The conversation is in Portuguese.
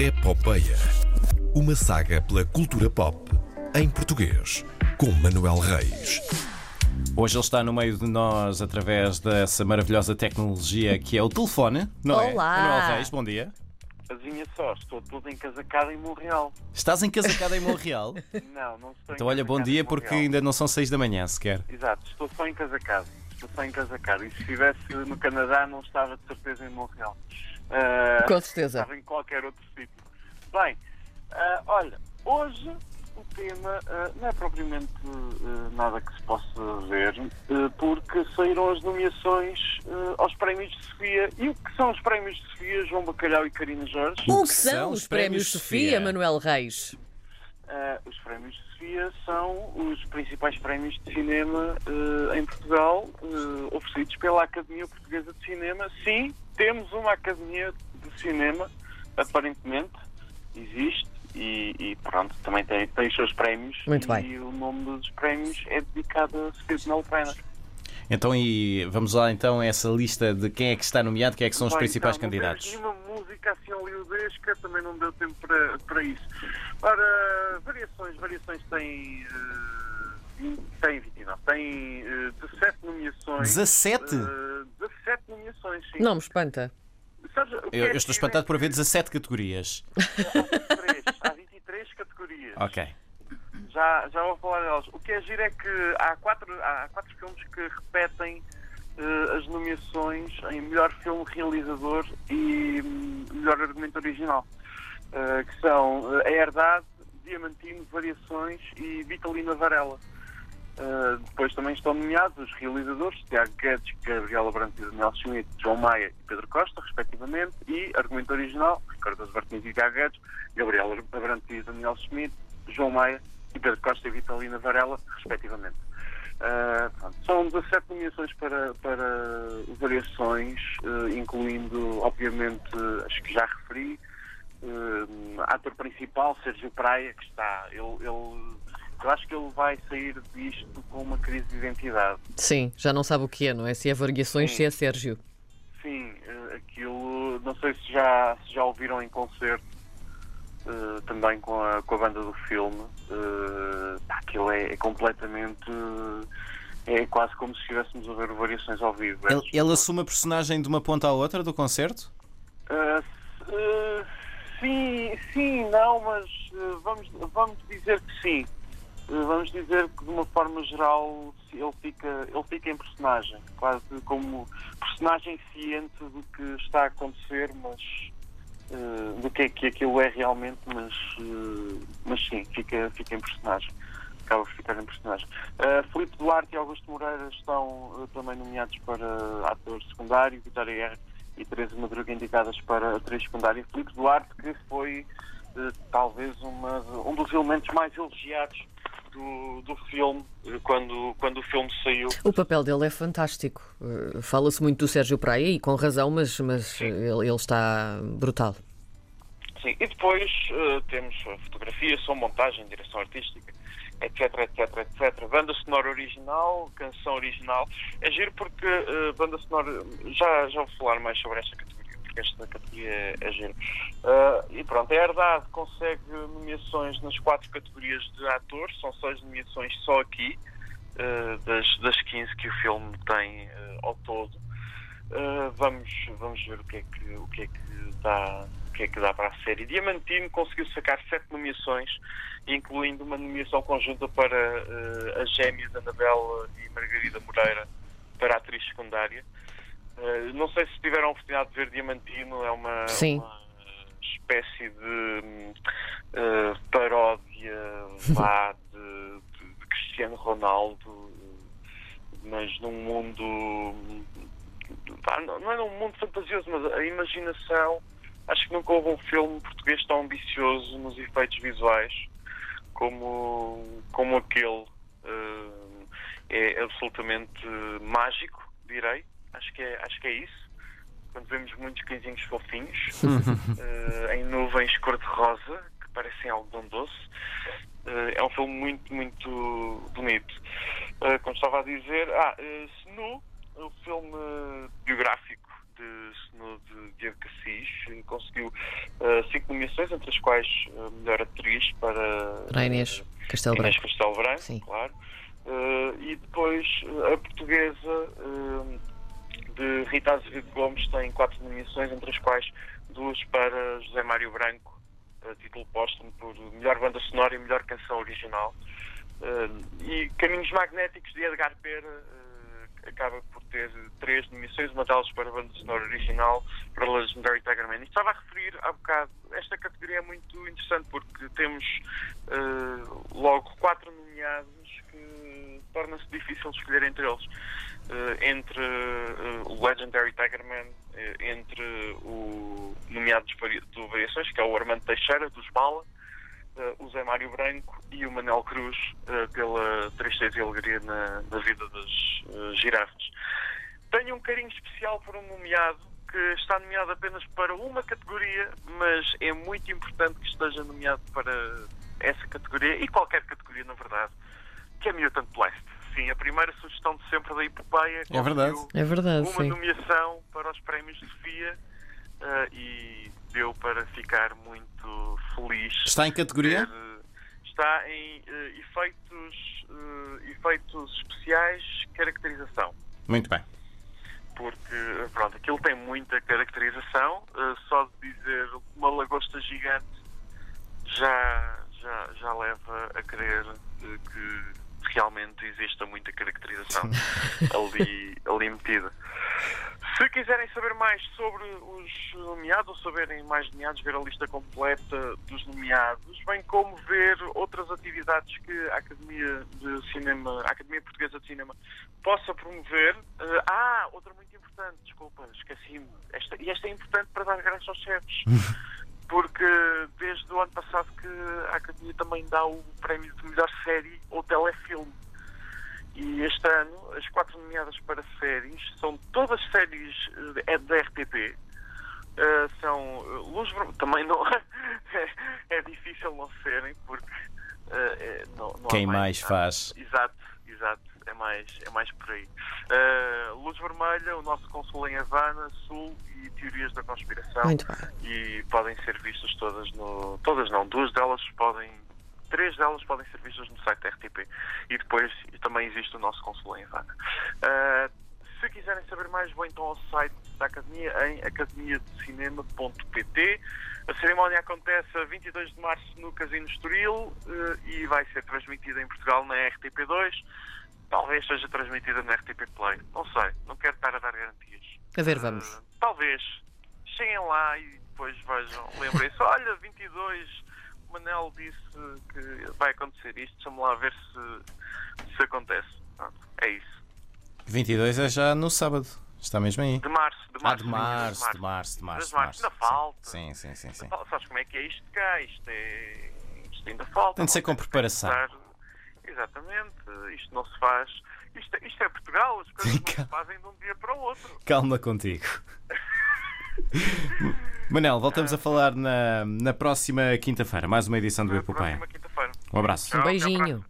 Epopeia. Uma saga pela cultura pop em português, com Manuel Reis. Hoje ele está no meio de nós através dessa maravilhosa tecnologia que é o telefone, não é? Olá. Manuel Reis, bom dia. Adivinha só, estou todo encasacado em Montreal. Estás encasacado em Montreal? Não, não estou Então olha, bom dia porque ainda não são seis da manhã sequer. Exato, estou só encasacado. Estou só encasacado. E se estivesse no Canadá, não estava de certeza em Montreal. Ah, Com certeza. Estava em qualquer outro sítio. Bem, ah, olha, hoje o tema ah, não é propriamente nada que se possa ver, porque saíram as nomeações aos prémios de Sofia. E o que são os prémios de Sofia, João Bacalhau e Karina Jorge? O que são os prémios Sofia, Manuel Reis? Uh, os prémios de Sofia são os principais prémios de cinema uh, em Portugal, uh, oferecidos pela Academia Portuguesa de Cinema. Sim, temos uma Academia de Cinema, aparentemente, existe. E, e pronto, também tem, tem os seus prémios. Muito e bem. o nome dos prémios é dedicado a Penel Pena. Então e vamos lá então a essa lista de quem é que está nomeado, quem é que são os Bem, principais então, não candidatos. nenhuma música assim aliudesca, também não deu tempo para, para isso. Ora, variações, variações têm. 20, tem 29, tem eh, 17 nomeações. 17? Eh, 17 nomeações, sim. Não me espanta. Sabes Eu, é eu estou espantado por é- haver 17 categorias. Há 23, há 23 categorias. Ok. Já, já vou falar delas. O que é giro é que há quatro, há quatro filmes que repetem eh, as nomeações em melhor filme realizador e hum, melhor argumento original. Eh, que são eh, A Herdade, Diamantino, Variações e Vitalina Varela. Uh, depois também estão nomeados os realizadores Tiago Guedes, Gabriela Branco e Daniel Schmidt, João Maia e Pedro Costa, respectivamente, e argumento original, Ricardo Martins e Tiago Guedes, Gabriela Branco e Daniel Schmidt, João Maia e Pedro Costa e Vitalina Varela, respectivamente. Uh, são 17 nomeações para, para variações, uh, incluindo, obviamente, as que já referi, ator principal, Sérgio Praia, que está. Ele, ele, eu acho que ele vai sair disto com uma crise de identidade. Sim, já não sabe o que é, não é? Se é variações, Sim. se é Sérgio. Sim, eh, aquilo. Não sei se já, se já ouviram em concerto. eh, também com a, com a banda do filme, pá, aquilo é, é completamente. é quase como se estivéssemos a ver variações ao vivo. Ele, ele assume a personagem de uma ponta à outra do concerto? Uh, uh, sim, sim, não, mas uh, vamos, vamos dizer que sim. Vamos dizer que de uma forma geral ele fica, ele fica em personagem, quase como personagem ciente do que está a acontecer, mas uh, do que é que aquilo é realmente, mas, uh, mas sim, fica, fica em personagem. Acaba por ficar em personagem. Uh, Duarte e Augusto Moreira estão uh, também nomeados para ator secundário, Vitória Guerra e Teresa Madruga indicadas para atriz secundária. Filipe Duarte, que foi talvez uma, um dos elementos mais elogiados do, do filme eh, quando, quando o filme saiu. O papel dele é fantástico. Uh, Fala-se muito do Sérgio Praia e com razão, mas, mas uh, ele, ele está brutal. Sim, e depois eh, temos fotografia, som, montagem, direção artística, etc, etc, etc. Banda sonora original, canção original. É giro porque eh, banda sonora. Já, já vou falar mais sobre esta categoria, porque esta categoria é, giro. Eh, e pronto, a Herdade consegue nomeações nas quatro categorias de ator, são seis nomeações só aqui, eh, das, das 15 que o filme tem eh, ao todo. Uh, vamos, vamos ver o que é que, o que, é que dá, o que é que dá para a série. Diamantino conseguiu sacar sete nomeações, incluindo uma nomeação conjunta para uh, as gêmeas Anabela e Margarida Moreira para a atriz secundária. Uh, não sei se tiveram a oportunidade de ver Diamantino, é uma, Sim. uma espécie de uh, paródia vá, de, de- de Cristiano Ronaldo, mas num mundo pá, não não é num mundo fantasioso, mas a imaginação. Acho que nunca houve um filme português tão ambicioso nos efeitos visuais como, como aquele. Eh, é absolutamente mágico, direi. Acho que é, acho que é isso. Quando vemos muitos cãezinhos fofinhos eh, em nuvens cor-de-rosa, que parecem algodão doce, eh, é um filme muito, muito bonito. Eh, como estava a dizer, ah, Snu, o filme biográfico de Snow de Diego Cassis. Conseguiu uh, cinco nomeações, entre as quais a melhor atriz para, Para Inês Castelo Inês Branco. Castelo Branco, Sim. claro. Uh, e depois uh, a portuguesa uh, de Rita Azevedo Gomes tem quatro nomeações, entre as quais duas para José Mário Branco, uh, título póstumo por melhor banda sonora e melhor canção original. Uh, e Caminhos Magnéticos de Edgar Pera uh, acaba por ter três nomeações, uma delas para a banda sonora original, para Legendary Tiger Man. Estava a referir há bocado, esta categoria é muito interessante porque temos logo quatro nomeados que torna-se difícil escolher entre eles. Uh, entre uh, o Legendary Tiger Man, uh, entre o nomeado do Variações, que é o Armando Teixeira, dos Bala, o Zé Mário Branco e o Manel Cruz, pela tristeza e alegria na, na vida das girafas. Tenho um carinho especial por um nomeado que está nomeado apenas para uma categoria, mas é muito importante que esteja nomeado para essa categoria e qualquer categoria, na verdade, que é Mutant Blast. Sim, a primeira sugestão de sempre da epopeia É verdade. É verdade, uma sim. nomeação para os prémios de Sofia eh, e deu para ficar muito feliz. Está em categoria? Ter, está em eh, efeitos, eh, efeitos especiais, caracterização. Muito bem. Porque, eh, pronto, aquilo tem muita caracterização. eh, só de dizer uma lagosta gigante já, já, já leva a crer eh, que realmente exista muita caracterização ali, ali metida. Se quiserem saber mais sobre os nomeados ou saberem mais nomeados, ver a lista completa dos nomeados, bem como ver outras atividades que a Academia de Cinema, a Academia Portuguesa de Cinema possa promover. Eh, ah, outra muito importante, desculpa, esqueci-me. Esta, e esta é importante para dar graças aos chefes. Porque desde o ano passado que a Academia também dá o prémio de melhor série ou telefilme. E este ano, as quatro nomeadas para séries são todas séries eh, é da RTP. Eh, são eh, Luz também não é, difícil não serem porque é- não, não há Quem mais faz? Exato, exato, mais, é mais por aí. Eh, Luz Vermelha, o nosso consul em Havana, Sul e Teorias da Conspiração Muito bem. e podem ser vistas todas no. Todas não, duas delas podem. Três delas podem ser vistas no site da RTP. E depois também existe o nosso consul em Havana. Ah, se quiserem saber mais, vão então ao site da Academia em academiadecinema.pt. A cerimónia acontece a 22 de março no Casino Estoril eh, e vai ser transmitida em Portugal na RTP2. Talvez seja transmitida na RTP Play. Não sei, não quero estar a dar garantias. A ver, vamos. Uh, talvez. Cheguem lá e depois vejam. Lembrem-se, olha, 22, o Manel disse que vai acontecer isto. Deixa-me lá ver se, se acontece. Pronto, é isso. 22 é já no sábado. Está mesmo aí. De março, de Ah, março. de março, de março, de março. De março. Ainda falta. Sim, sim, sim. sim. Sabes como é que é isto cá? Isto, é... isto ainda falta. Tem de ser com preparação. Exatamente. Isto não se faz. Isto, é- isto é Portugal. As coisas não se fazem de um dia para o outro. Calma contigo. Manel, voltamos a falar na, na próxima quinta-feira. Mais uma edição do Na Epopeia. próxima quinta-feira. Um abraço. Tchau, Um beijinho.